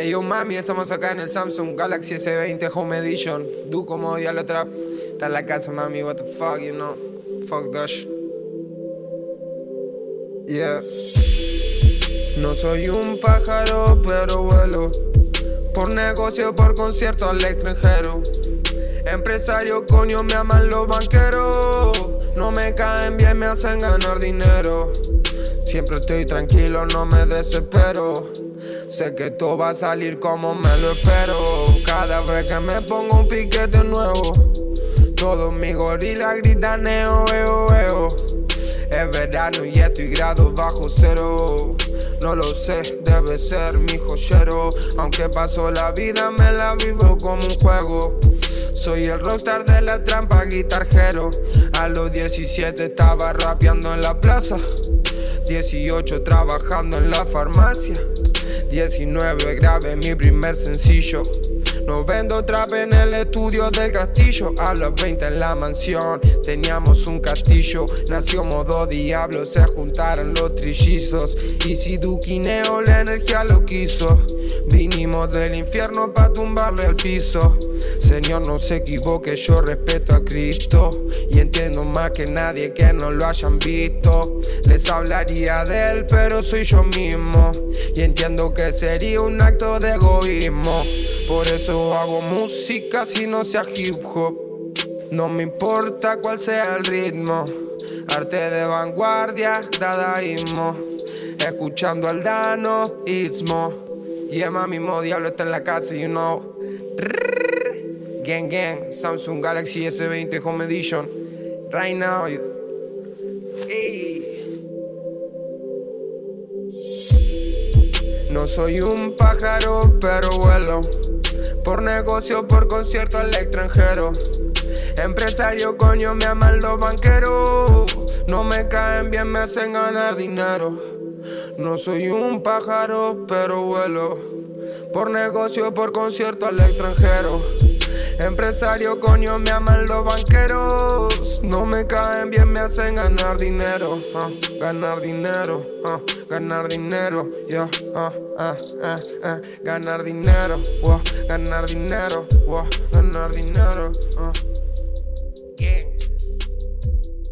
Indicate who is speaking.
Speaker 1: Hey yo mami, estamos acá en el Samsung Galaxy S20 Home Edition. Du como ya lo trap. Está en la casa, mami. What the fuck, you know? Fuck that. Yeah. No soy un pájaro, pero vuelo. Por negocio, por concierto al extranjero. Empresario, coño, me aman los banqueros. No me caen bien, me hacen ganar dinero. Siempre estoy tranquilo, no me desespero. Sé que todo va a salir como me lo espero. Cada vez que me pongo un piquete nuevo, todos mis gorilas gritan eo, eo, eo. Es verano y estoy grado bajo cero. No lo sé, debe ser mi joyero. Aunque paso la vida, me la vivo como un juego. Soy el rockstar de la trampa guitarjero. A los 17 estaba rapeando en la plaza. 18 trabajando en la farmacia. 19 grabé mi primer sencillo. No vendo trap en el estudio del castillo. A los 20 en la mansión teníamos un castillo. Nació modo diablo, se juntaron los trillizos. Y si Duquineo la energía lo quiso. Vinimos del infierno para tumbarle al piso. Señor, no se equivoque, yo respeto a Cristo. Y entiendo más que nadie que no lo hayan visto. Les hablaría de él, pero soy yo mismo. Y entiendo que sería un acto de egoísmo. Por eso hago música si no sea hip hop. No me importa cuál sea el ritmo. Arte de vanguardia, dadaísmo. Escuchando al Dano, Ismo. Y yeah, mami, mo diablo está en la casa, you know. Gang Gang, Samsung Galaxy S20 Home Edition. Right now. Ey. No soy un pájaro, pero vuelo. Por negocio, por concierto al extranjero. Empresario, coño, me aman los banqueros. No me caen bien, me hacen ganar dinero. No soy un pájaro, pero vuelo. Por negocio, por concierto al extranjero. Empresario, coño, me aman los banqueros. No me caen bien, me hacen ganar dinero. ah, ganar dinero, ah, ganar dinero, yeah, ah, ah, ah, ah, ganar dinero, ganar dinero, ganar dinero. ah.